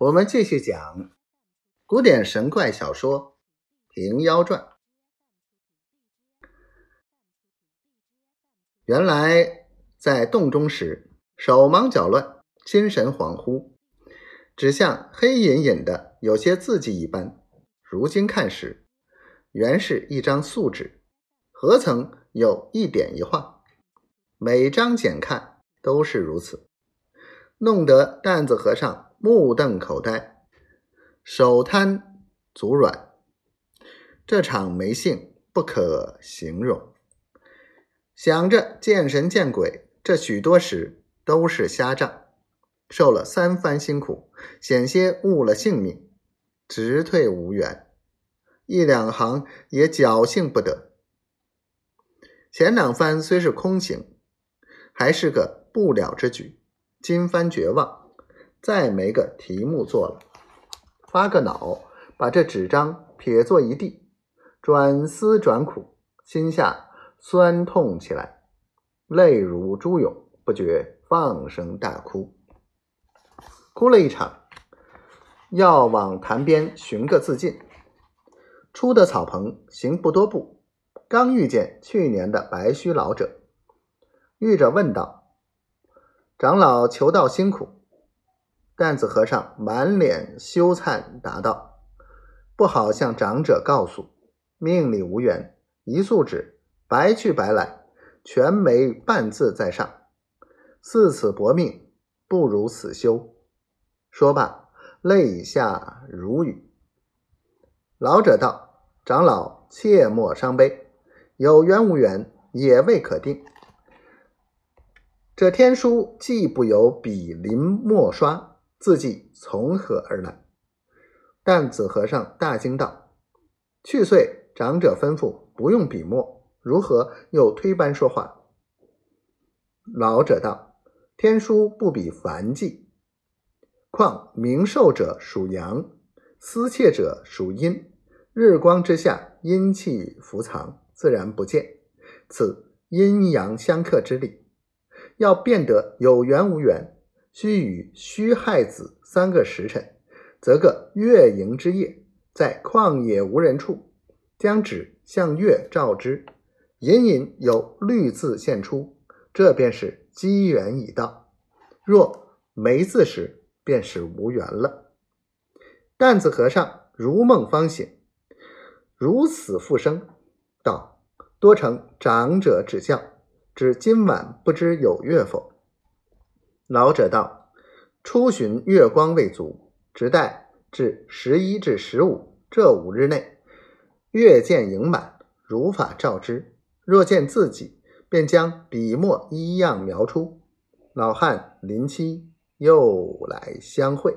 我们继续讲古典神怪小说《平妖传》。原来在洞中时，手忙脚乱，心神恍惚，只像黑隐隐的有些字迹一般。如今看时，原是一张素纸，何曾有一点一画？每张简看都是如此，弄得担子和尚。目瞪口呆，手瘫足软，这场没性不可形容。想着见神见鬼，这许多时都是瞎账，受了三番辛苦，险些误了性命，直退无缘，一两行也侥幸不得。前两番虽是空行，还是个不了之举，今番绝望。再没个题目做了，发个恼，把这纸张撇作一地，转思转苦，心下酸痛起来，泪如珠涌，不觉放声大哭。哭了一场，要往潭边寻个自尽，出的草棚，行不多步，刚遇见去年的白须老者，遇着问道：“长老求道辛苦。”担子和尚满脸羞惭，答道：“不好向长者告诉，命里无缘，一素纸白去白来，全没半字在上。似此薄命，不如死休。”说罢，泪下如雨。老者道：“长老切莫伤悲，有缘无缘也未可定。这天书既不由笔临墨刷。”字迹从何而来？但子和尚大惊道：“去岁长者吩咐不用笔墨，如何又推班说话？”老者道：“天书不比凡迹，况明寿者属阳，思切者属阴。日光之下，阴气伏藏，自然不见。此阴阳相克之理，要变得有缘无缘。”须与戌亥子三个时辰，择个月盈之夜，在旷野无人处，将纸向月照之，隐隐有绿字现出，这便是机缘已到。若没字时，便是无缘了。担子和尚如梦方醒，如死复生，道：“多承长者指教，只今晚不知有月否？”老者道：“初旬月光未足，直待至十一至十五这五日内，月见盈满，如法照之。若见自己，便将笔墨一样描出。老汉临期又来相会。”